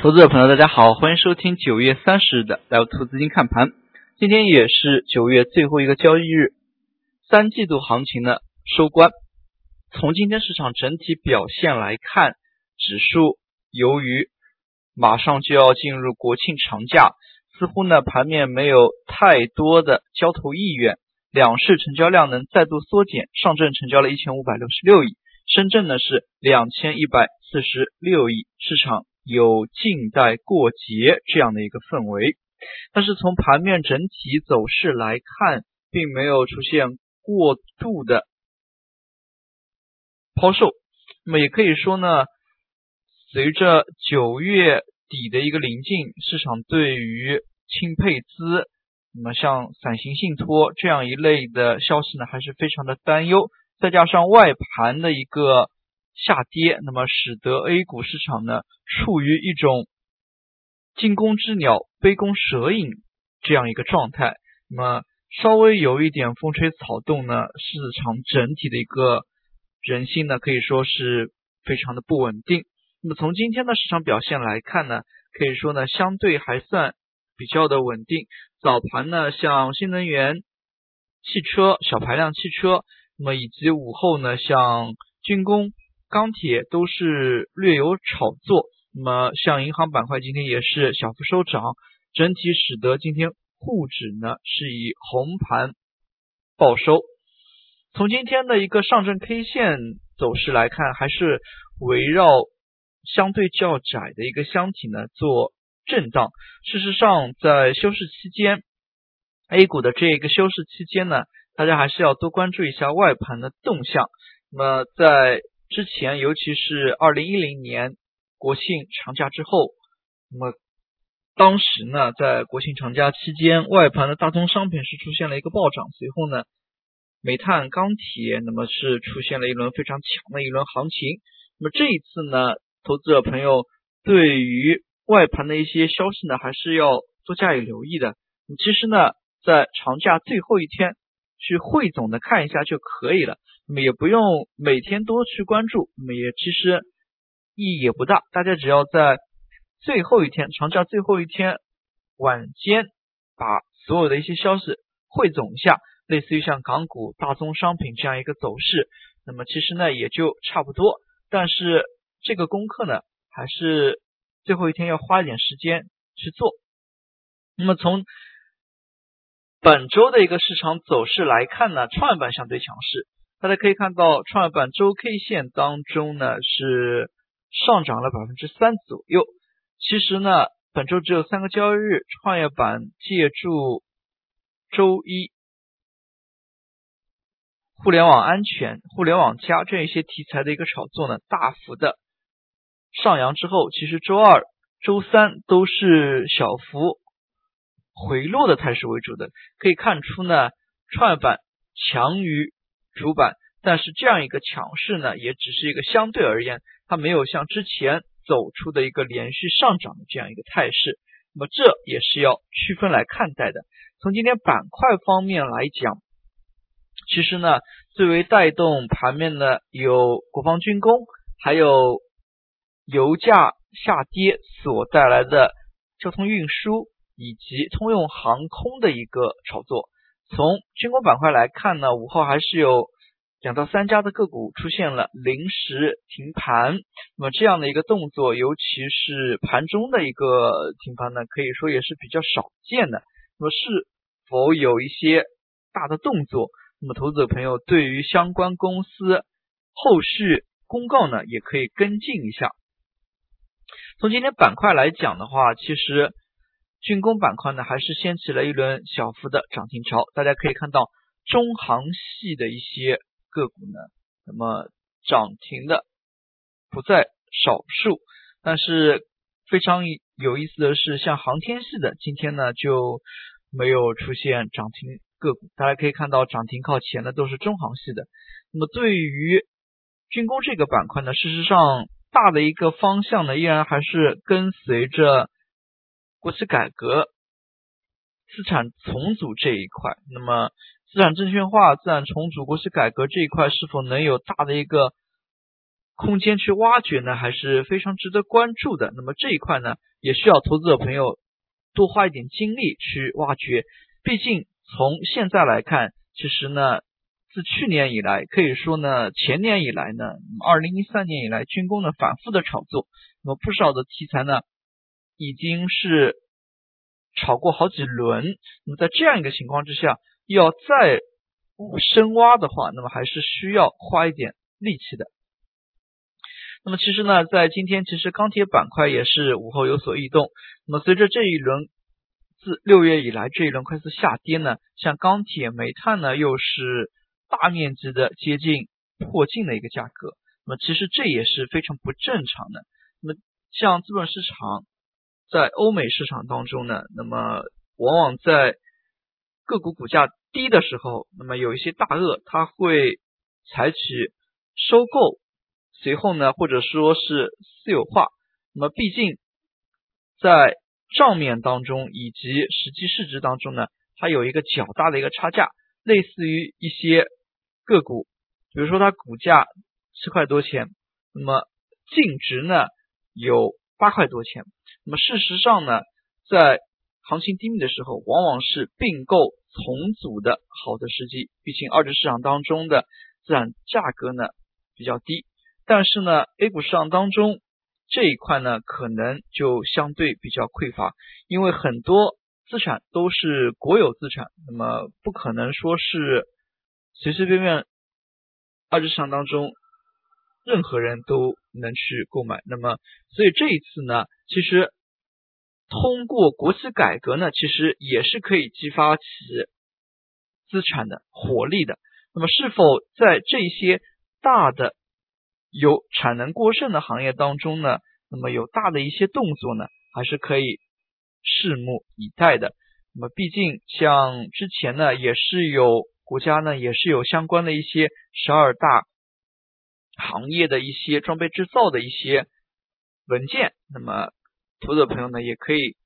投资者朋友，大家好，欢迎收听九月三十日的来投资金看盘。今天也是九月最后一个交易日，三季度行情呢收官。从今天市场整体表现来看，指数由于马上就要进入国庆长假，似乎呢盘面没有太多的交投意愿，两市成交量能再度缩减。上证成交了一千五百六十六亿，深圳呢是两千一百四十六亿，市场。有静待过节这样的一个氛围，但是从盘面整体走势来看，并没有出现过度的抛售。那么也可以说呢，随着九月底的一个临近，市场对于轻配资，那么像伞形信托这样一类的消息呢，还是非常的担忧。再加上外盘的一个。下跌，那么使得 A 股市场呢处于一种惊弓之鸟杯弓蛇影这样一个状态。那么稍微有一点风吹草动呢，市场整体的一个人心呢可以说是非常的不稳定。那么从今天的市场表现来看呢，可以说呢相对还算比较的稳定。早盘呢像新能源汽车、小排量汽车，那么以及午后呢像军工。钢铁都是略有炒作，那么像银行板块今天也是小幅收涨，整体使得今天沪指呢是以红盘报收。从今天的一个上证 K 线走势来看，还是围绕相对较窄的一个箱体呢做震荡。事实上，在休市期间，A 股的这一个休市期间呢，大家还是要多关注一下外盘的动向。那么在之前，尤其是二零一零年国庆长假之后，那么当时呢，在国庆长假期间，外盘的大宗商品是出现了一个暴涨，随后呢，煤炭、钢铁，那么是出现了一轮非常强的一轮行情。那么这一次呢，投资者朋友对于外盘的一些消息呢，还是要多加以留意的。其实呢，在长假最后一天去汇总的看一下就可以了。那么也不用每天多去关注，那么也其实意义也不大。大家只要在最后一天长假最后一天晚间，把所有的一些消息汇总一下，类似于像港股大宗商品这样一个走势，那么其实呢也就差不多。但是这个功课呢，还是最后一天要花一点时间去做。那么从本周的一个市场走势来看呢，创业板相对强势。大家可以看到，创业板周 K 线当中呢是上涨了百分之三左右。其实呢，本周只有三个交易日，创业板借助周一互联网安全、互联网加这样一些题材的一个炒作呢，大幅的上扬之后，其实周二、周三都是小幅回落的态势为主的。可以看出呢，创业板强于。主板，但是这样一个强势呢，也只是一个相对而言，它没有像之前走出的一个连续上涨的这样一个态势。那么这也是要区分来看待的。从今天板块方面来讲，其实呢，最为带动盘面的有国防军工，还有油价下跌所带来的交通运输以及通用航空的一个炒作。从军工板块来看呢，午后还是有两到三家的个股出现了临时停盘。那么这样的一个动作，尤其是盘中的一个停盘呢，可以说也是比较少见的。那么是否有一些大的动作？那么投资者朋友对于相关公司后续公告呢，也可以跟进一下。从今天板块来讲的话，其实。军工板块呢，还是掀起了一轮小幅的涨停潮。大家可以看到，中航系的一些个股呢，那么涨停的不在少数。但是非常有意思的是，像航天系的，今天呢就没有出现涨停个股。大家可以看到，涨停靠前的都是中航系的。那么对于军工这个板块呢，事实上大的一个方向呢，依然还是跟随着。国企改革、资产重组这一块，那么资产证券化、资产重组、国企改革这一块是否能有大的一个空间去挖掘呢，还是非常值得关注的。那么这一块呢，也需要投资者朋友多花一点精力去挖掘。毕竟从现在来看，其实呢，自去年以来，可以说呢，前年以来呢，二零一三年以来，军工的反复的炒作，那么不少的题材呢，已经是炒过好几轮。那么在这样一个情况之下，要再深挖的话，那么还是需要花一点力气的。那么其实呢，在今天，其实钢铁板块也是午后有所异动。那么随着这一轮自六月以来这一轮快速下跌呢，像钢铁、煤炭呢，又是大面积的接近破净的一个价格。那么其实这也是非常不正常的。那么像资本市场在欧美市场当中呢，那么往往在个股股价低的时候，那么有一些大鳄他会采取收购。随后呢，或者说是私有化，那么毕竟在账面当中以及实际市值当中呢，它有一个较大的一个差价，类似于一些个股，比如说它股价七块多钱，那么净值呢有八块多钱，那么事实上呢，在行情低迷的时候，往往是并购重组的好的时机，毕竟二级市场当中的资产价格呢比较低。但是呢，A 股市场当中这一块呢，可能就相对比较匮乏，因为很多资产都是国有资产，那么不可能说是随随便便二级市场当中任何人都能去购买。那么，所以这一次呢，其实通过国企改革呢，其实也是可以激发起资产的活力的。那么，是否在这些大的有产能过剩的行业当中呢，那么有大的一些动作呢，还是可以拭目以待的。那么毕竟像之前呢，也是有国家呢，也是有相关的一些十二大行业的一些装备制造的一些文件。那么投资者朋友呢，也可以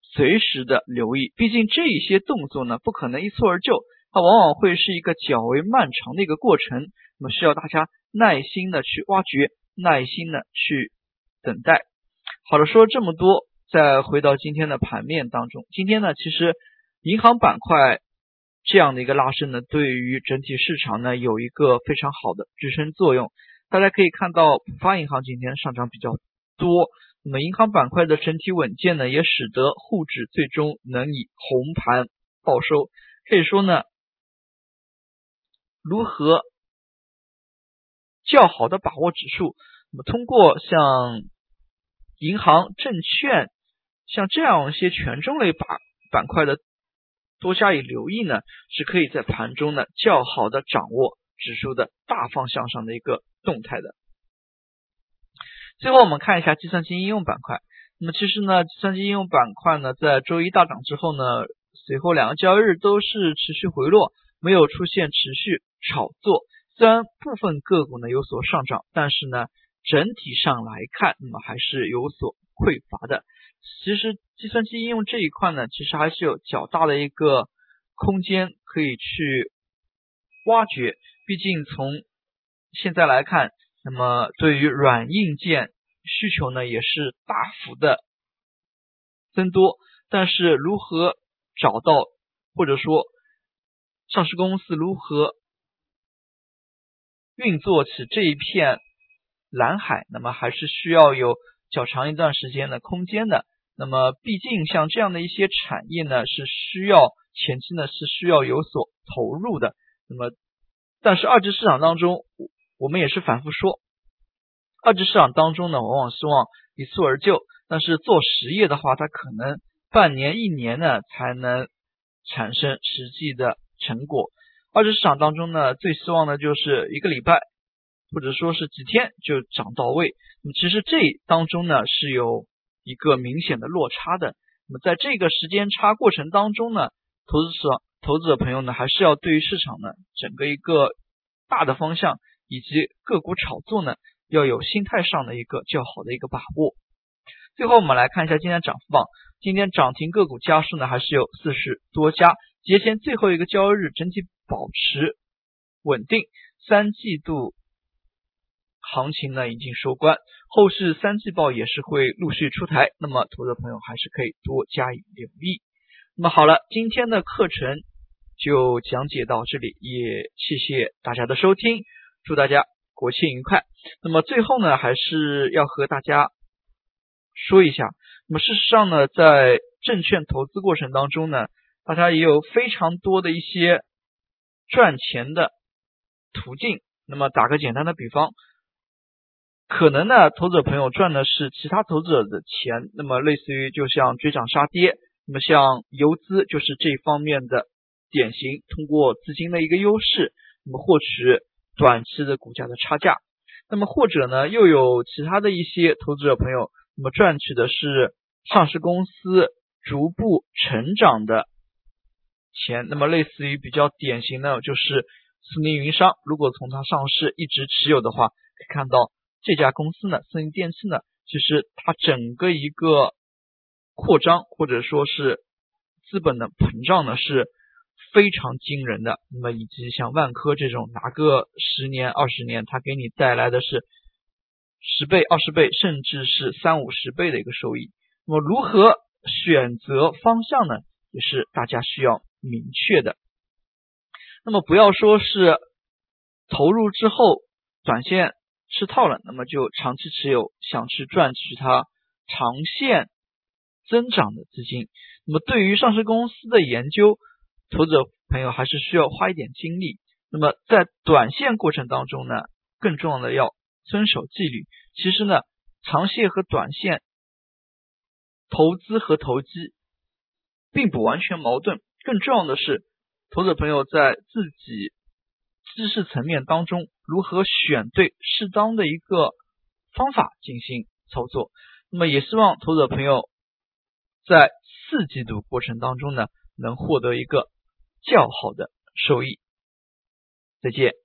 随时的留意。毕竟这一些动作呢，不可能一蹴而就，它往往会是一个较为漫长的一个过程。那么需要大家。耐心的去挖掘，耐心的去等待。好的，说了这么多，再回到今天的盘面当中。今天呢，其实银行板块这样的一个拉升呢，对于整体市场呢有一个非常好的支撑作用。大家可以看到，浦发银行今天上涨比较多。那么银行板块的整体稳健呢，也使得沪指最终能以红盘报收。可以说呢，如何？较好的把握指数，那么通过像银行、证券，像这样一些权重类板板块的多加以留意呢，是可以在盘中呢较好的掌握指数的大方向上的一个动态的。最后我们看一下计算机应用板块，那么其实呢，计算机应用板块呢在周一大涨之后呢，随后两个交易日都是持续回落，没有出现持续炒作。虽然部分个股呢有所上涨，但是呢整体上来看，那么还是有所匮乏的。其实计算机应用这一块呢，其实还是有较大的一个空间可以去挖掘。毕竟从现在来看，那么对于软硬件需求呢也是大幅的增多。但是如何找到，或者说上市公司如何？运作起这一片蓝海，那么还是需要有较长一段时间的空间的。那么，毕竟像这样的一些产业呢，是需要前期呢是需要有所投入的。那么，但是二级市场当中，我们也是反复说，二级市场当中呢，往往希望一蹴而就。但是做实业的话，它可能半年、一年呢才能产生实际的成果。二级市场当中呢，最希望的就是一个礼拜，或者说是几天就涨到位。那么其实这当中呢是有一个明显的落差的。那么在这个时间差过程当中呢，投资者投资者朋友呢还是要对于市场呢整个一个大的方向以及个股炒作呢要有心态上的一个较好的一个把握。最后我们来看一下今天涨幅榜，今天涨停个股家数呢还是有四十多家。节前最后一个交易日整体。保持稳定，三季度行情呢已经收官，后市三季报也是会陆续出台，那么投资朋友还是可以多加以留意。那么好了，今天的课程就讲解到这里，也谢谢大家的收听，祝大家国庆愉快。那么最后呢，还是要和大家说一下，那么事实上呢，在证券投资过程当中呢，大家也有非常多的一些赚钱的途径。那么打个简单的比方。可能呢，投资者朋友赚的是其他投资者的钱，那么类似于就像追涨杀跌，那么像游资就是这方面的典型，通过资金的一个优势，那么获取短期的股价的差价。那么或者呢，又有其他的一些投资者朋友，那么赚取的是上市公司逐步成长的钱，那么类似于比较典型的，就是苏宁云商，如果从它上市一直持有的话，可以看到。这家公司呢，苏宁电器呢，其实它整个一个扩张或者说是资本的膨胀呢是非常惊人的。那么以及像万科这种，拿个十年、二十年，它给你带来的是十倍、二十倍，甚至是三五十倍的一个收益。那么如何选择方向呢？也是大家需要明确的。那么不要说是投入之后短线。吃套了，那么就长期持有，想去赚取它长线增长的资金。那么对于上市公司的研究，投资者朋友还是需要花一点精力。那么在短线过程当中呢，更重要的要遵守纪律。其实呢，长线和短线投资和投机并不完全矛盾。更重要的是，投资者朋友在自己知识层面当中。如何选对适当的一个方法进行操作？那么也希望投资者朋友在四季度过程当中呢，能获得一个较好的收益。再见。